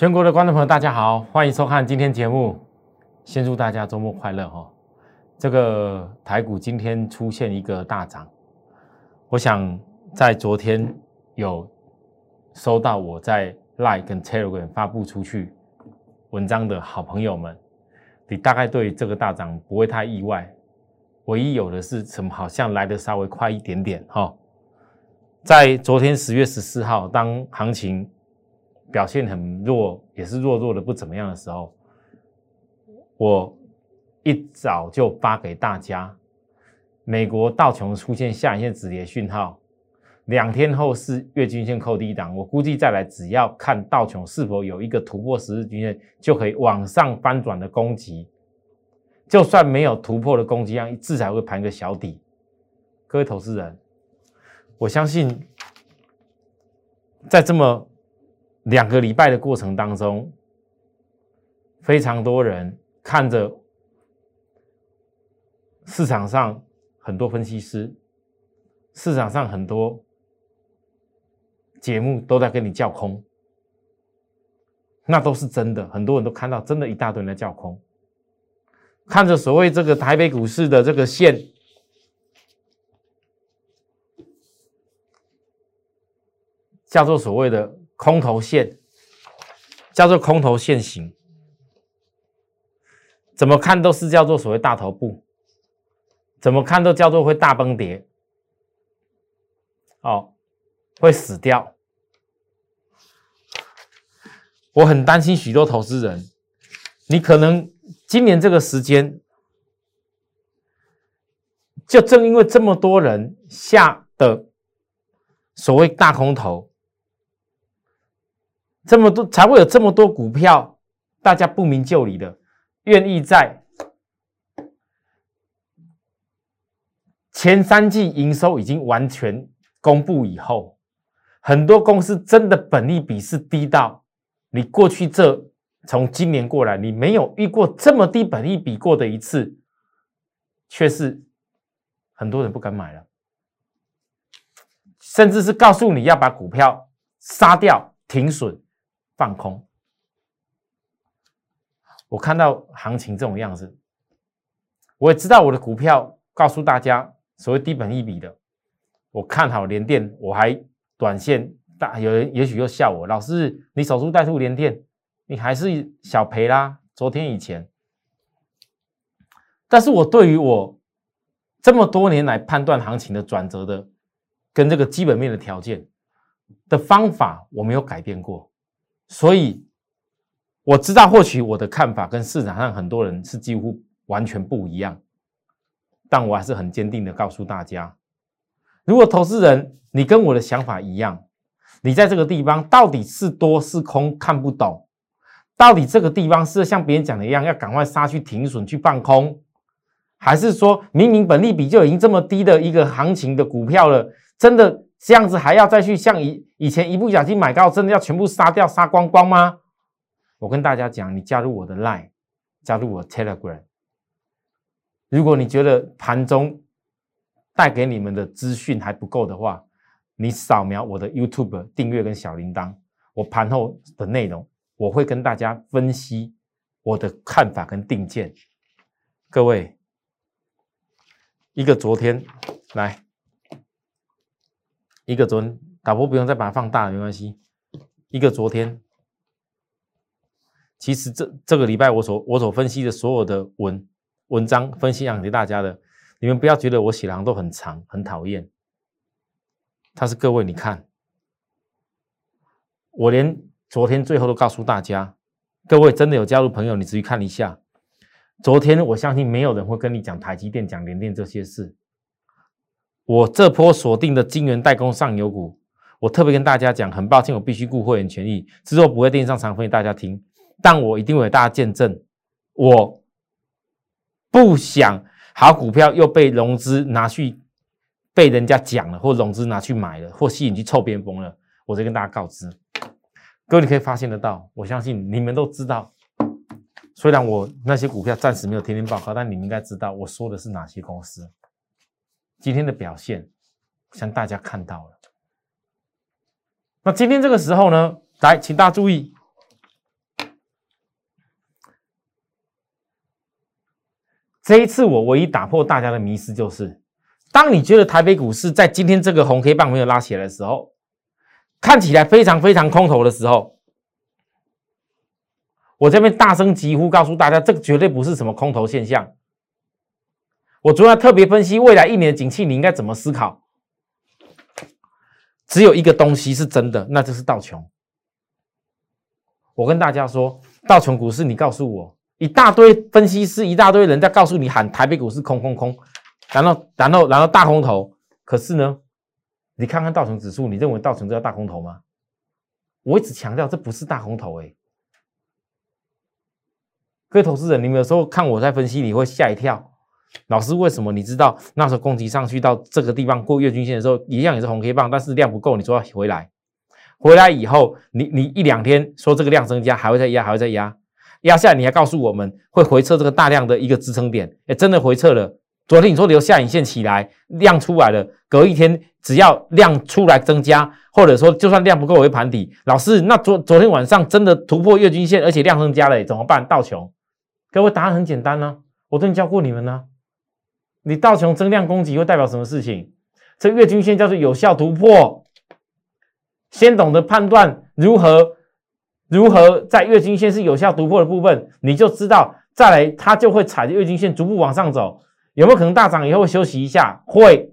全国的观众朋友，大家好，欢迎收看今天节目。先祝大家周末快乐哈！这个台股今天出现一个大涨，我想在昨天有收到我在 Line 跟 Telegram 发布出去文章的好朋友们，你大概对这个大涨不会太意外。唯一有的是什么？好像来的稍微快一点点哈。在昨天十月十四号，当行情表现很弱，也是弱弱的不怎么样的时候，我一早就发给大家，美国道琼出现下影线止跌讯号，两天后是月均线扣低档，我估计再来只要看道琼是否有一个突破十日均线，就可以往上翻转的攻击，就算没有突破的攻击量，至少会盘个小底。各位投资人，我相信在这么。两个礼拜的过程当中，非常多人看着市场上很多分析师，市场上很多节目都在跟你叫空，那都是真的。很多人都看到，真的一大堆人在叫空，看着所谓这个台北股市的这个线，叫做所谓的。空头线叫做空头线型，怎么看都是叫做所谓大头部，怎么看都叫做会大崩跌，哦，会死掉。我很担心许多投资人，你可能今年这个时间，就正因为这么多人下的所谓大空头。这么多才会有这么多股票，大家不明就里的，愿意在前三季营收已经完全公布以后，很多公司真的本利比是低到你过去这从今年过来，你没有遇过这么低本利比过的一次，却是很多人不敢买了，甚至是告诉你要把股票杀掉停损。放空，我看到行情这种样子，我也知道我的股票告诉大家所谓低本一笔的，我看好连电，我还短线大有人也许又笑我，老师你守株待兔连电，你还是小赔啦。昨天以前，但是我对于我这么多年来判断行情的转折的跟这个基本面的条件的方法，我没有改变过。所以我知道，或许我的看法跟市场上很多人是几乎完全不一样，但我还是很坚定的告诉大家：如果投资人你跟我的想法一样，你在这个地方到底是多是空看不懂，到底这个地方是像别人讲的一样，要赶快杀去停损去放空，还是说明明本利比就已经这么低的一个行情的股票了，真的？这样子还要再去像一以前一不小心买高，真的要全部杀掉杀光光吗？我跟大家讲，你加入我的 Line，加入我 Telegram。如果你觉得盘中带给你们的资讯还不够的话，你扫描我的 YouTube 订阅跟小铃铛，我盘后的内容我会跟大家分析我的看法跟定见。各位，一个昨天来。一个昨天打波不用再把它放大了，没关系。一个昨天，其实这这个礼拜我所我所分析的所有的文文章分析讲给大家的，你们不要觉得我写的都很长很讨厌。他是各位，你看，我连昨天最后都告诉大家，各位真的有加入朋友，你仔细看一下。昨天我相信没有人会跟你讲台积电、讲联电这些事。我这波锁定的晶圆代工上游股，我特别跟大家讲，很抱歉，我必须顾会员权益，之后不会电视上常分给大家听，但我一定会给大家见证，我不想好股票又被融资拿去被人家讲了，或融资拿去买了，或吸引去臭边锋了，我再跟大家告知。各位你可以发现得到，我相信你们都知道，虽然我那些股票暂时没有天天报告，但你们应该知道我说的是哪些公司。今天的表现，像大家看到了。那今天这个时候呢，来，请大家注意，这一次我唯一打破大家的迷思就是，当你觉得台北股市在今天这个红黑棒没有拉起来的时候，看起来非常非常空头的时候。我这边大声疾呼，告诉大家，这个绝对不是什么空头现象。我昨要特别分析未来一年的景气，你应该怎么思考？只有一个东西是真的，那就是道琼。我跟大家说，道琼股市，你告诉我。一大堆分析师，一大堆人在告诉你喊台北股市空空空，然后然后然后大空头。可是呢，你看看道琼指数，你认为道琼这叫大空头吗？我一直强调这不是大空头哎。各位投资人，你们有时候看我在分析，你会吓一跳。老师为什么？你知道那时候攻击上去到这个地方过月均线的时候，一样也是红 K 棒，但是量不够，你说要回来，回来以后，你你一两天说这个量增加，还会再压，还会再压。压下，你还告诉我们会回撤这个大量的一个支撑点，哎，真的回撤了。昨天你说留下影线起来，量出来了，隔一天只要量出来增加，或者说就算量不够，我会盘底。老师，那昨昨天晚上真的突破月均线，而且量增加了，怎么办？道琼，各位答案很简单呢，我都教过你们呢。你道琼增量攻击会代表什么事情？这月均线叫做有效突破，先懂得判断如何。如何在月均线是有效突破的部分，你就知道再来它就会踩着月均线逐步往上走，有没有可能大涨以后休息一下？会，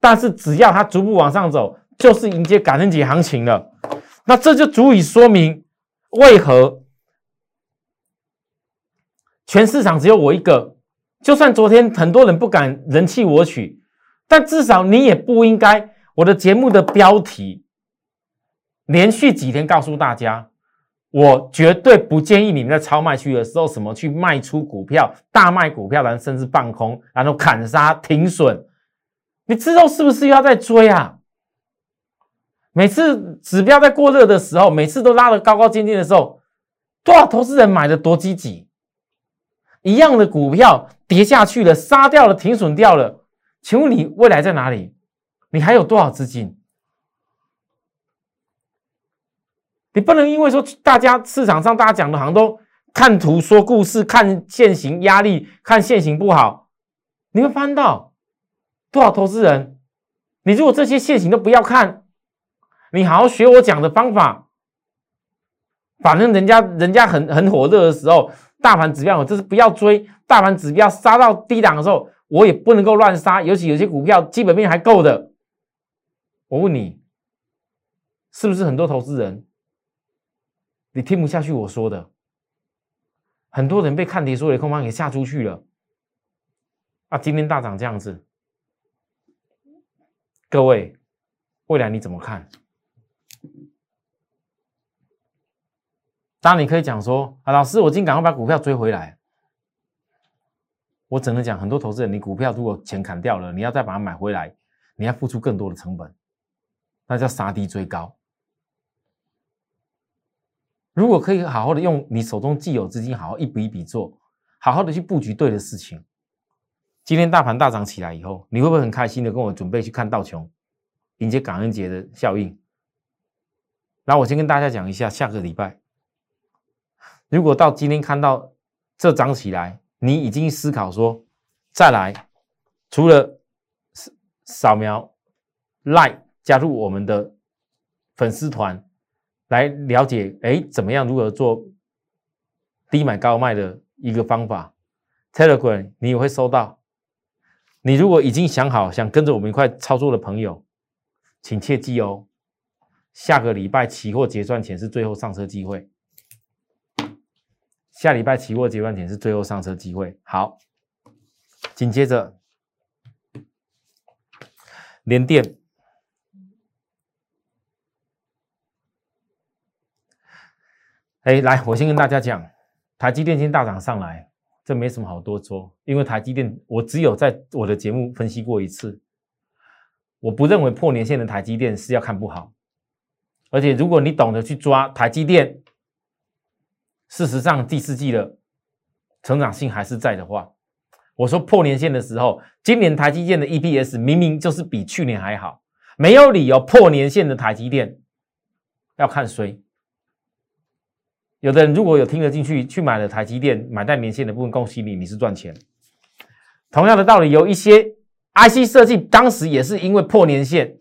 但是只要它逐步往上走，就是迎接感恩节行情了。那这就足以说明为何全市场只有我一个。就算昨天很多人不敢人气我取，但至少你也不应该我的节目的标题连续几天告诉大家。我绝对不建议你们在超卖区的时候，什么去卖出股票、大卖股票，然后甚至放空，然后砍杀停损。你之后是不是又要再追啊？每次指标在过热的时候，每次都拉得高高尖尖的时候，多少投资人买的多积极？一样的股票跌下去了，杀掉了，停损掉了，请问你未来在哪里？你还有多少资金？你不能因为说大家市场上大家讲的好像都看图说故事，看现行压力，看现行不好，你会翻到多少投资人？你如果这些现行都不要看，你好好学我讲的方法，反正人家人家很很火热的时候，大盘指标就是不要追，大盘指标杀到低档的时候，我也不能够乱杀，尤其有些股票基本面还够的，我问你，是不是很多投资人？你听不下去我说的，很多人被看跌说的空方给吓出去了。啊，今天大涨这样子，各位，未来你怎么看？当然你可以讲说啊，老师，我今天赶快把股票追回来。我只能讲，很多投资人，你股票如果钱砍掉了，你要再把它买回来，你要付出更多的成本，那叫杀低追高。如果可以好好的用你手中既有资金，好好一笔一笔做，好好的去布局对的事情。今天大盘大涨起来以后，你会不会很开心的跟我准备去看道琼，迎接感恩节的效应？然后我先跟大家讲一下，下个礼拜，如果到今天看到这涨起来，你已经思考说再来，除了扫描 Line 加入我们的粉丝团。来了解，哎，怎么样？如何做低买高卖的一个方法？Telegram 你也会收到。你如果已经想好想跟着我们一块操作的朋友，请切记哦，下个礼拜期货结算前是最后上车机会。下礼拜期货结算前是最后上车机会。好，紧接着连电。哎，来，我先跟大家讲，台积电今天大涨上来，这没什么好多说，因为台积电我只有在我的节目分析过一次，我不认为破年线的台积电是要看不好，而且如果你懂得去抓台积电，事实上第四季的成长性还是在的话，我说破年线的时候，今年台积电的 EPS 明明就是比去年还好，没有理由破年线的台积电要看谁。有的人如果有听得进去，去买了台积电，买在年线的部分，恭喜你，你是赚钱。同样的道理，有一些 IC 设计当时也是因为破年线，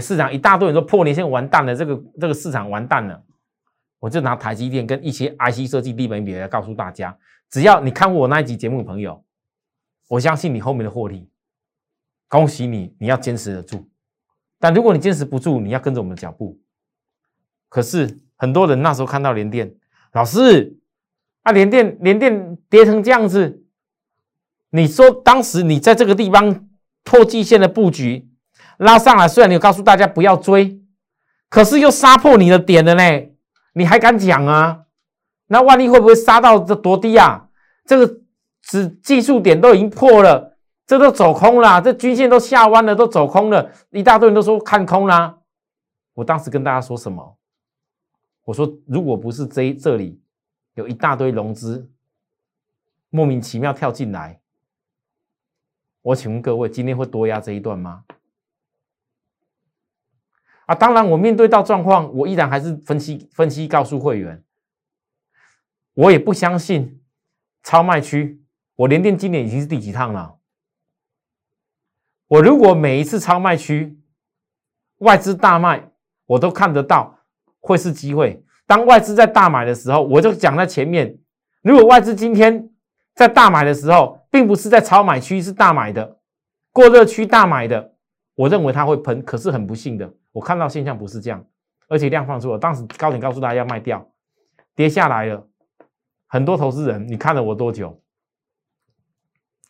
市场一大堆人说破年线完蛋了，这个这个市场完蛋了。我就拿台积电跟一些 IC 设计低本比来告诉大家，只要你看过我那一集节目的朋友，我相信你后面的获利，恭喜你，你要坚持得住。但如果你坚持不住，你要跟着我们的脚步。可是很多人那时候看到联电，老师啊，联电联电跌成这样子，你说当时你在这个地方破季线的布局拉上来，虽然你告诉大家不要追，可是又杀破你的点了呢，你还敢讲啊？那万一会不会杀到这多低啊？这个指技术点都已经破了。这都走空了，这均线都下弯了，都走空了，一大堆人都说看空啦。我当时跟大家说什么？我说，如果不是这这里有一大堆融资莫名其妙跳进来，我请问各位，今天会多压这一段吗？啊，当然，我面对到状况，我依然还是分析分析，告诉会员，我也不相信超卖区。我连电今年已经是第几趟了？我如果每一次超卖区外资大卖，我都看得到会是机会。当外资在大买的时候，我就讲在前面。如果外资今天在大买的时候，并不是在超买区是大买的，过热区大买的，我认为它会喷。可是很不幸的，我看到现象不是这样，而且量放出了。当时高点告诉大家要卖掉，跌下来了。很多投资人，你看了我多久？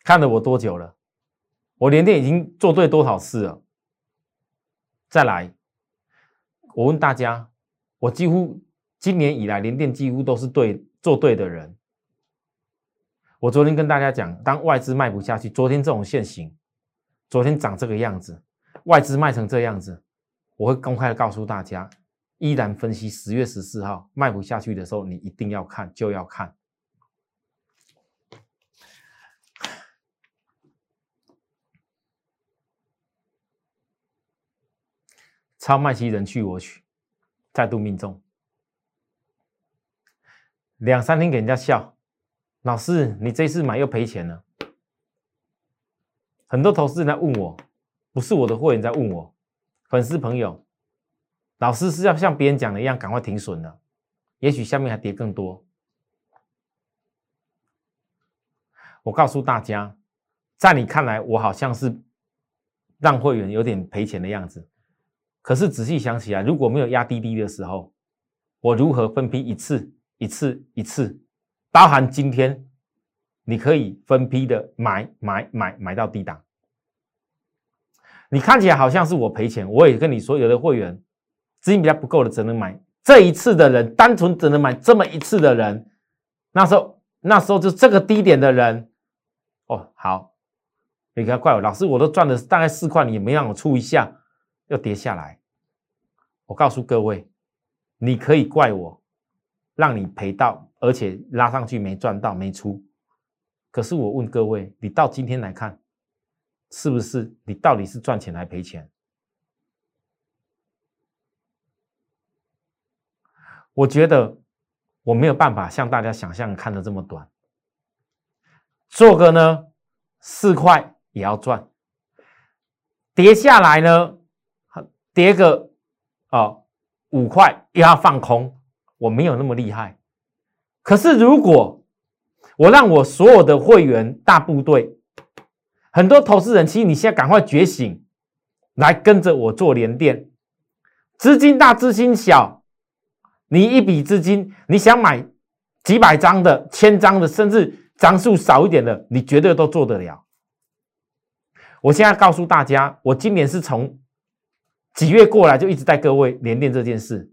看了我多久了？我连电已经做对多少次了？再来，我问大家，我几乎今年以来连电几乎都是对做对的人。我昨天跟大家讲，当外资卖不下去，昨天这种现形，昨天长这个样子，外资卖成这样子，我会公开的告诉大家，依然分析十月十四号卖不下去的时候，你一定要看，就要看。超卖期人去我取，再度命中。两三天给人家笑，老师，你这次买又赔钱了。很多投资人在问我，不是我的会员在问我，粉丝朋友，老师是要像别人讲的一样，赶快停损了，也许下面还跌更多。我告诉大家，在你看来，我好像是让会员有点赔钱的样子。可是仔细想起来，如果没有压滴滴的时候，我如何分批一次一次一次，包含今天，你可以分批的买买买买到低档。你看起来好像是我赔钱，我也跟你说，有的会员资金比较不够的，只能买这一次的人，单纯只能买这么一次的人，那时候那时候就这个低点的人，哦好，你不要怪我，老师我都赚了大概四块，你也没让我出一下。又跌下来，我告诉各位，你可以怪我，让你赔到，而且拉上去没赚到没出。可是我问各位，你到今天来看，是不是你到底是赚钱还赔钱？我觉得我没有办法像大家想象看的这么短，做个呢四块也要赚，跌下来呢。跌个啊五块又要放空，我没有那么厉害。可是如果我让我所有的会员大部队，很多投资人，其实你现在赶快觉醒，来跟着我做连电，资金大资金小，你一笔资金你想买几百张的、千张的，甚至张数少一点的，你绝对都做得了。我现在告诉大家，我今年是从。几月过来就一直带各位连电这件事，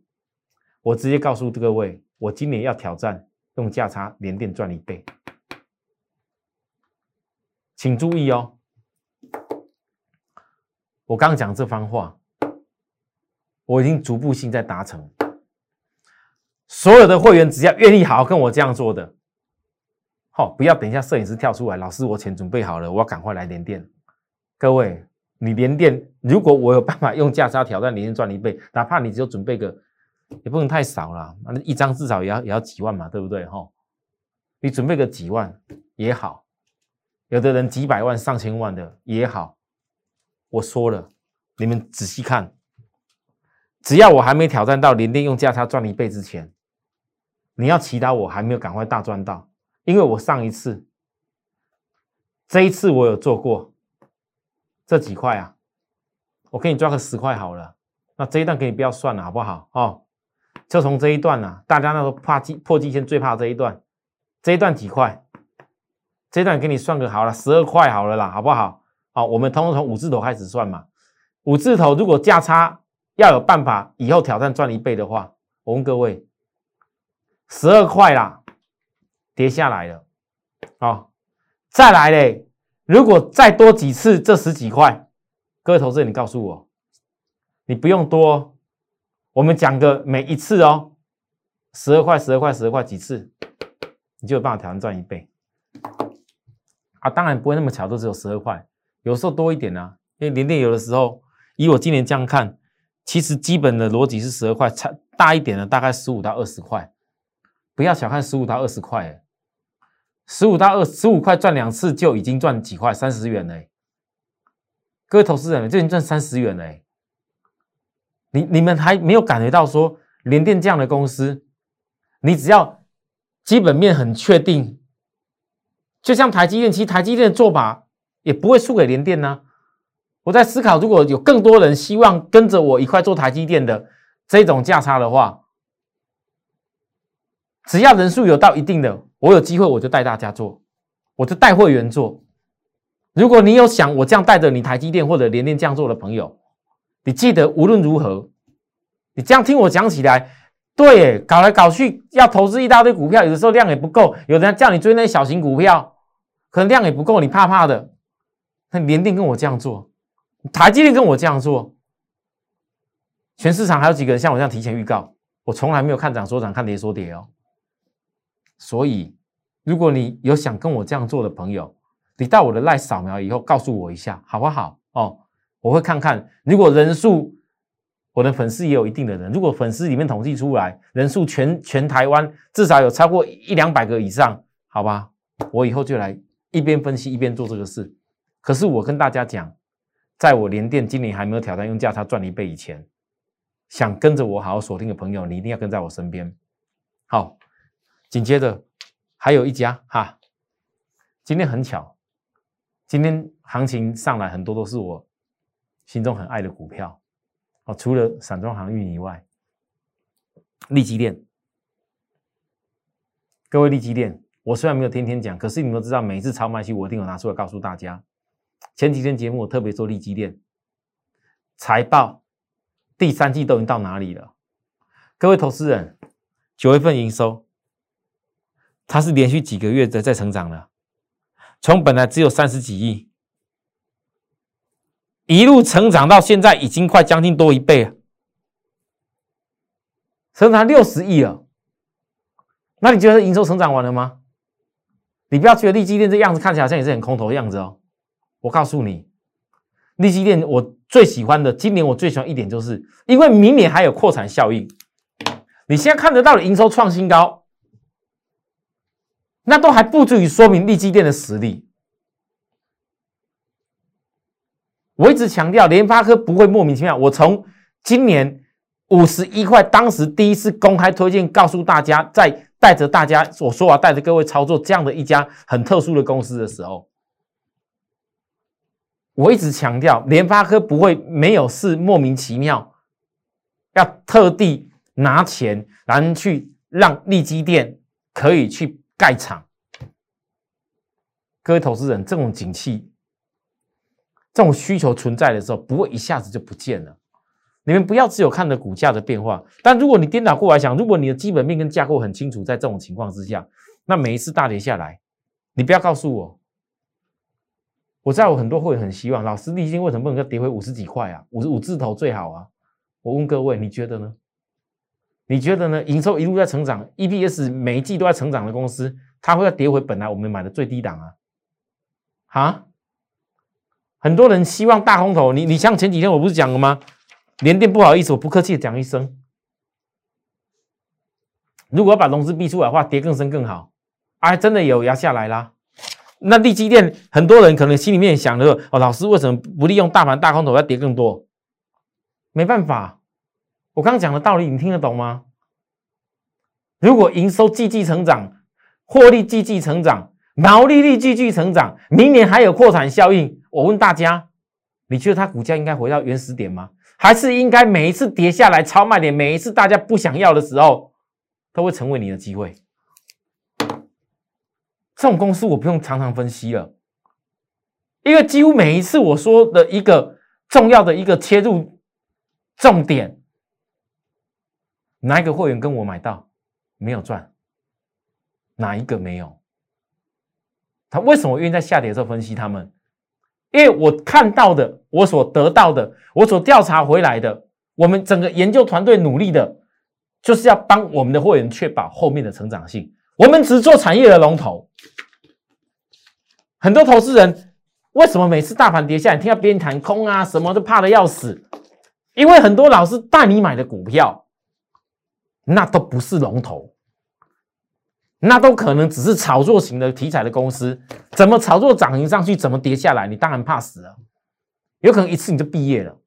我直接告诉各位，我今年要挑战用价差连电赚一倍，请注意哦。我刚讲这番话，我已经逐步性在达成。所有的会员只要愿意好好跟我这样做的，好，不要等一下摄影师跳出来，老师我钱准备好了，我要赶快来连电，各位。你连电，如果我有办法用价差挑战连电赚一倍，哪怕你只有准备个，也不能太少了，那一张至少也要也要几万嘛，对不对哈？你准备个几万也好，有的人几百万、上千万的也好，我说了，你们仔细看，只要我还没挑战到连电用价差赚一倍之前，你要祈祷我还没有赶快大赚到，因为我上一次、这一次我有做过这几块啊，我给你抓个十块好了，那这一段给你不要算了，好不好？哦，就从这一段啊，大家那个怕季破季线最怕这一段，这一段几块？这段给你算个好了，十二块好了啦，好不好？好，我们通通从五字头开始算嘛。五字头如果价差要有办法以后挑战赚一倍的话，我问各位，十二块啦，跌下来了，好，再来嘞。如果再多几次这十几块，各位投资人，你告诉我，你不用多，我们讲个每一次哦，十二块，十二块，十二块几次，你就有办法挑战赚一倍。啊，当然不会那么巧，都只有十二块，有时候多一点呢。因为连电有的时候，以我今年这样看，其实基本的逻辑是十二块，差大一点的大概十五到二十块。不要小看十五到二十块，哎，十五到二十五块赚两次就已经赚几块，三十元嘞。各位投资人，就已经赚三十元嘞。你你们还没有感觉到说联电这样的公司，你只要基本面很确定。就像台积电，其实台积电的做法也不会输给联电呢。我在思考，如果有更多人希望跟着我一块做台积电的这种价差的话，只要人数有到一定的，我有机会我就带大家做，我就带会员做。如果你有想我这样带着你台积电或者联电这样做的朋友，你记得无论如何，你这样听我讲起来，对，搞来搞去要投资一大堆股票，有的时候量也不够，有人叫你追那些小型股票。可能量也不够，你怕怕的。那联电跟我这样做，台积电跟我这样做，全市场还有几个人像我这样提前预告？我从来没有看涨说涨，看跌说跌哦。所以，如果你有想跟我这样做的朋友，你到我的赖扫描以后，告诉我一下好不好？哦，我会看看。如果人数，我的粉丝也有一定的人，如果粉丝里面统计出来人数全全台湾至少有超过一两百个以上，好吧，我以后就来。一边分析一边做这个事，可是我跟大家讲，在我连电今年还没有挑战用价差赚一倍以前，想跟着我好好锁定的朋友，你一定要跟在我身边。好，紧接着还有一家哈，今天很巧，今天行情上来很多都是我心中很爱的股票哦，除了散装航运以外，利基电，各位利基电。我虽然没有天天讲，可是你们都知道，每一次超卖期我一定有拿出来告诉大家。前几天节目我特别做利基店财报，第三季都已经到哪里了？各位投资人，九月份营收，它是连续几个月的在成长了，从本来只有三十几亿，一路成长到现在已经快将近多一倍了，成长六十亿了。那你觉得营收成长完了吗？你不要觉得利基电这样子看起来好像也是很空头的样子哦。我告诉你，利基电我最喜欢的，今年我最喜欢一点就是，因为明年还有扩产效应。你现在看得到的营收创新高，那都还不足以说明利基电的实力。我一直强调，联发科不会莫名其妙。我从今年五十一块，当时第一次公开推荐，告诉大家在。带着大家，我说啊带着各位操作这样的一家很特殊的公司的时候，我一直强调，联发科不会没有事莫名其妙，要特地拿钱然后去让利基店可以去盖厂。各位投资人，这种景气、这种需求存在的时候，不会一下子就不见了。你们不要只有看着股价的变化，但如果你颠倒过来想，如果你的基本面跟架构很清楚，在这种情况之下，那每一次大跌下来，你不要告诉我，我在我很多会很希望，老师立金为什么不能够跌回五十几块啊？五十五字头最好啊！我问各位，你觉得呢？你觉得呢？营收一路在成长，EPS 每一季都在成长的公司，它会要跌回本来我们买的最低档啊？啊？很多人希望大空头，你你像前几天我不是讲了吗？连电不好意思，我不客气的讲一声，如果要把融资逼出来的话，跌更深更好。哎，真的有压下来啦。那利基电很多人可能心里面想的哦，老师为什么不利用大盘大空头要跌更多？没办法，我刚刚讲的道理你听得懂吗？如果营收季季成长，获利季季成长，毛利率季季成长，明年还有扩产效应，我问大家，你觉得它股价应该回到原始点吗？还是应该每一次跌下来超卖点，每一次大家不想要的时候，都会成为你的机会？这种公司我不用常常分析了，因为几乎每一次我说的一个重要的一个切入重点，哪一个会员跟我买到没有赚？哪一个没有？他为什么愿意在下跌的时候分析他们？因为我看到的，我所得到的，我所调查回来的，我们整个研究团队努力的，就是要帮我们的会员确保后面的成长性。我们只做产业的龙头。很多投资人为什么每次大盘跌下来，听到别人谈空啊，什么都怕的要死？因为很多老师带你买的股票，那都不是龙头，那都可能只是炒作型的题材的公司。怎么炒作涨停上去，怎么跌下来？你当然怕死了，有可能一次你就毕业了。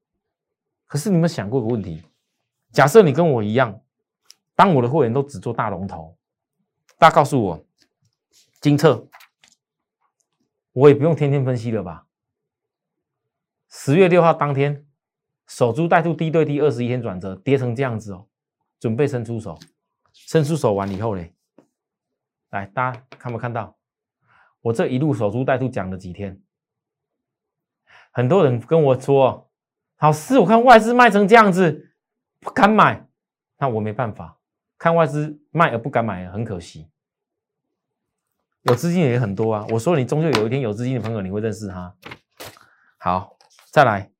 可是你有没有想过一个问题？假设你跟我一样，当我的会员都只做大龙头。大家告诉我，金策，我也不用天天分析了吧？十月六号当天，守株待兔，低对低，二十一天转折，跌成这样子哦，准备伸出手，伸出手完以后呢，来，大家看没看到？我这一路守株待兔讲了几天？很多人跟我说，老师，我看外资卖成这样子，不敢买，那我没办法。看外资卖而不敢买，很可惜。有资金也很多啊。我说你终究有一天有资金的朋友，你会认识他。好，再来，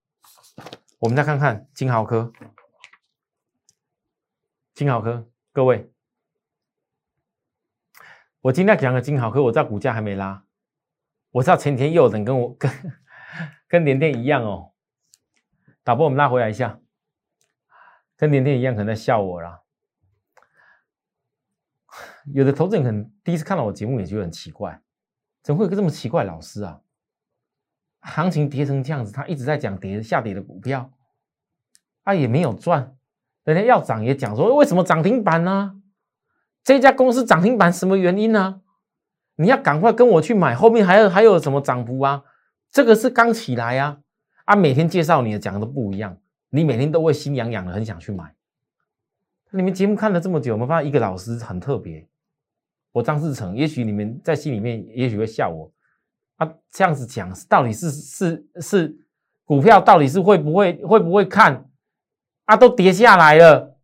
我们再看看金豪科。金豪科，各位，我今天讲的金豪科，我知道股价还没拉，我知道前天又有人跟我 跟跟联电一样哦。导播，我们拉回来一下，跟联电一样，可能在笑我了。有的投资人可能第一次看到我节目也觉得很奇怪，怎么会有个这么奇怪老师啊？行情跌成这样子，他一直在讲跌下跌的股票，他也没有赚，人家要涨也讲说为什么涨停板呢？这家公司涨停板什么原因呢？你要赶快跟我去买，后面还有还有什么涨幅啊？这个是刚起来啊，啊每天介绍你的讲的都不一样，你每天都会心痒痒的，很想去买。你们节目看了这么久，我们发现一个老师很特别。我张志成，也许你们在心里面也许会笑我，啊，这样子讲到底是是是股票到底是会不会会不会看啊？都跌下来了，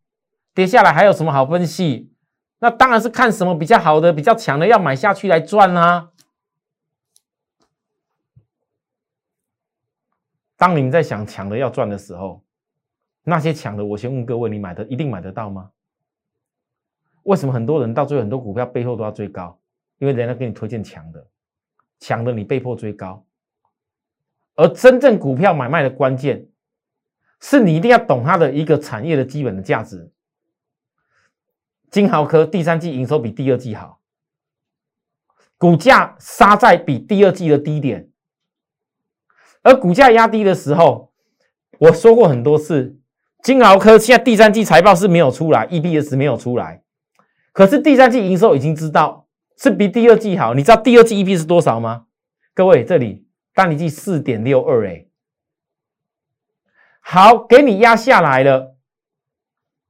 跌下来还有什么好分析？那当然是看什么比较好的、比较强的要买下去来赚啦。当你们在想强的要赚的时候，那些强的，我先问各位，你买的一定买得到吗？为什么很多人到最后很多股票背后都要追高？因为人家给你推荐强的，强的你被迫追高。而真正股票买卖的关键，是你一定要懂它的一个产业的基本的价值。金豪科第三季营收比第二季好，股价杀在比第二季的低点，而股价压低的时候，我说过很多次，金豪科现在第三季财报是没有出来，EPS 没有出来。可是第三季营收已经知道是比第二季好，你知道第二季 EP 是多少吗？各位，这里单一季四点六二，哎，好，给你压下来了，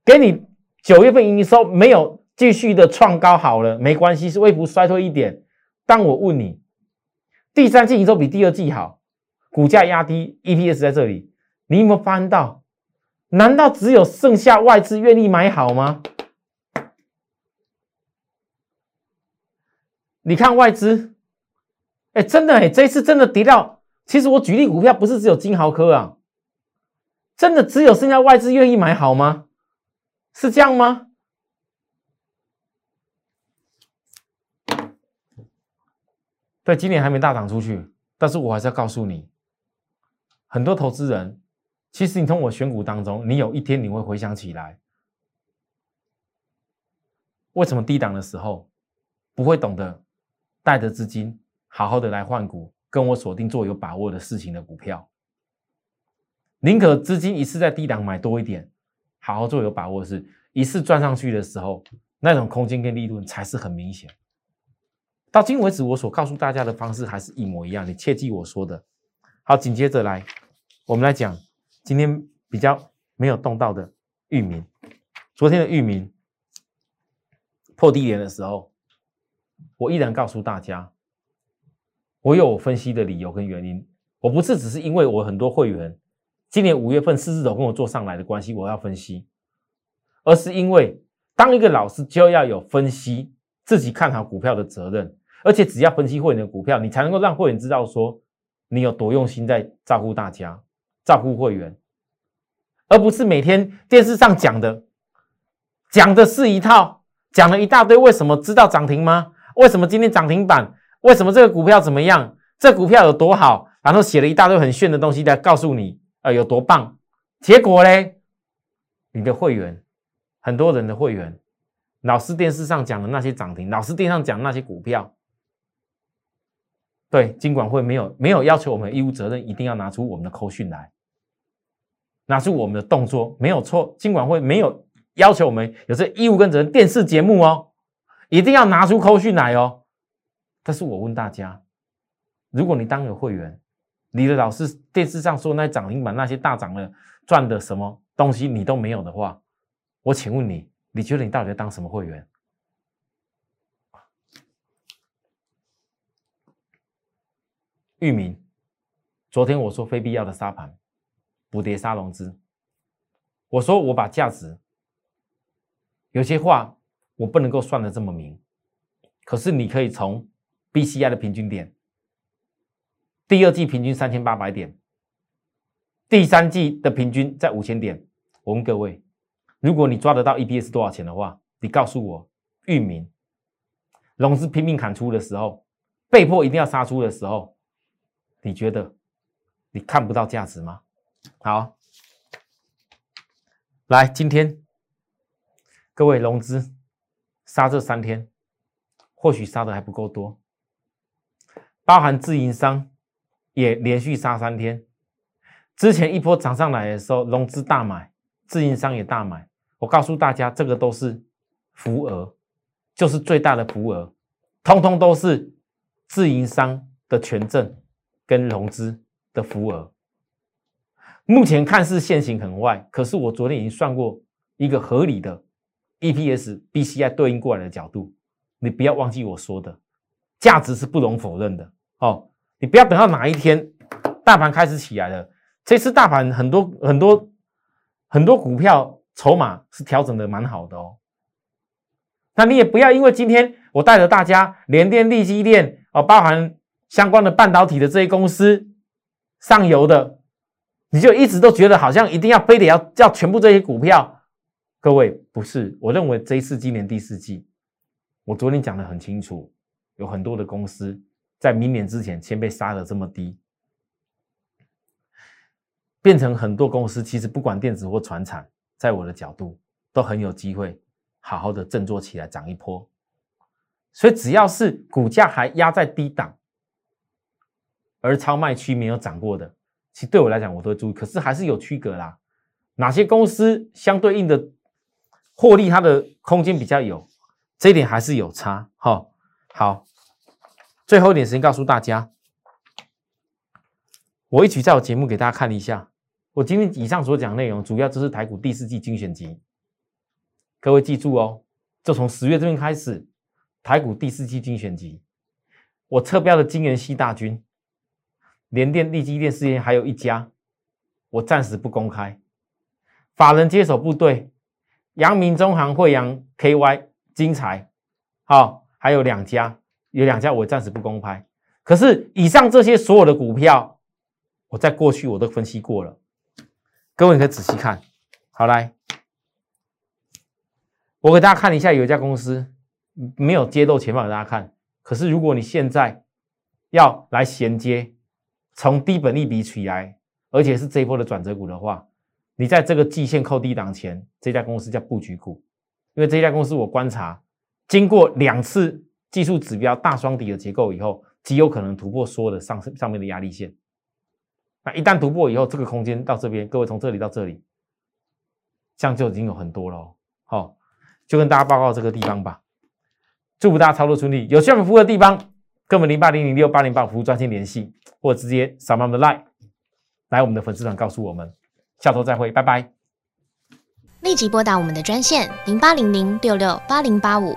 给你九月份营收没有继续的创高，好了，没关系，是微幅衰退一点。但我问你，第三季营收比第二季好，股价压低，EPS 在这里，你有没有发现到？难道只有剩下外资愿意买好吗？你看外资，哎，真的哎，这一次真的跌到，其实我举例股票不是只有金豪科啊，真的只有剩下外资愿意买好吗？是这样吗？对，今年还没大涨出去，但是我还是要告诉你，很多投资人，其实你从我选股当中，你有一天你会回想起来，为什么低档的时候不会懂得。带着资金好好的来换股，跟我锁定做有把握的事情的股票。宁可资金一次在低档买多一点，好好做有把握的事，一次赚上去的时候，那种空间跟利润才是很明显。到今为止，我所告诉大家的方式还是一模一样，你切记我说的。好，紧接着来，我们来讲今天比较没有动到的域名。昨天的域名破低点的时候，我依然告诉大家，我有分析的理由跟原因。我不是只是因为我很多会员今年五月份狮子头跟我做上来的关系，我要分析，而是因为当一个老师就要有分析自己看好股票的责任。而且只要分析会员的股票，你才能够让会员知道说你有多用心在照顾大家、照顾会员，而不是每天电视上讲的，讲的是一套，讲了一大堆。为什么知道涨停吗？为什么今天涨停板？为什么这个股票怎么样？这股票有多好？然后写了一大堆很炫的东西来告诉你，呃，有多棒。结果嘞，你的会员，很多人的会员，老师电视上讲的那些涨停，老师电视上讲那些股票。对，金管会没有没有要求我们义务责任一定要拿出我们的扣讯来，拿出我们的动作没有错。金管会没有要求我们有这义务跟责任，电视节目哦，一定要拿出扣讯来哦。但是我问大家，如果你当有会员，你的老师电视上说那涨停板那些大涨的赚的什么东西你都没有的话，我请问你，你觉得你到底要当什么会员？域名，昨天我说非必要的沙盘，补跌杀融资。我说我把价值，有些话我不能够算的这么明，可是你可以从 BCI 的平均点，第二季平均三千八百点，第三季的平均在五千点。我问各位，如果你抓得到 EPS 多少钱的话，你告诉我，域名融资拼命砍出的时候，被迫一定要杀出的时候。你觉得你看不到价值吗？好，来，今天各位融资杀这三天，或许杀的还不够多，包含自营商也连续杀三天。之前一波涨上来的时候，融资大买，自营商也大买。我告诉大家，这个都是浮额，就是最大的浮额，通通都是自营商的权证。跟融资的浮额，目前看似现行很坏，可是我昨天已经算过一个合理的 EPS BCI 对应过来的角度，你不要忘记我说的，价值是不容否认的哦。你不要等到哪一天大盘开始起来了，这次大盘很多很多很多股票筹码是调整的蛮好的哦。那你也不要因为今天我带着大家联电、力基电哦，包含。相关的半导体的这些公司，上游的，你就一直都觉得好像一定要非得要要全部这些股票，各位不是，我认为这一次今年第四季，我昨天讲的很清楚，有很多的公司在明年之前先被杀的这么低，变成很多公司其实不管电子或船产，在我的角度都很有机会好好的振作起来涨一波，所以只要是股价还压在低档。而超卖区没有涨过的，其实对我来讲我都会注意，可是还是有区隔啦。哪些公司相对应的获利，它的空间比较有，这一点还是有差。哈，好，最后一点时间告诉大家，我一起在我节目给大家看一下，我今天以上所讲内容，主要就是台股第四季精选集。各位记住哦，就从十月这边开始，台股第四季精选集，我测标的金元系大军。联电、力基电事业还有一家，我暂时不公开。法人接手部队，阳明、中航、惠阳、KY、精彩，好，还有两家，有两家我暂时不公开。可是以上这些所有的股票，我在过去我都分析过了，各位可以仔细看。好来，我给大家看一下，有一家公司没有接漏前方给大家看。可是如果你现在要来衔接，从低本利比起来，而且是这一波的转折股的话，你在这个季线扣低档前，这家公司叫布局股，因为这家公司我观察，经过两次技术指标大双底的结构以后，极有可能突破所有的上上面的压力线。那一旦突破以后，这个空间到这边，各位从这里到这里，这样就已经有很多了。好，就跟大家报告这个地方吧。祝福大家操作顺利。有需要服务的地方，跟我们零八零零六八零八服务专线联系，或直接扫描我们的 line 来我们的粉丝团告诉我们。下周再会，拜拜。立即拨打我们的专线零八零零六六八零八五。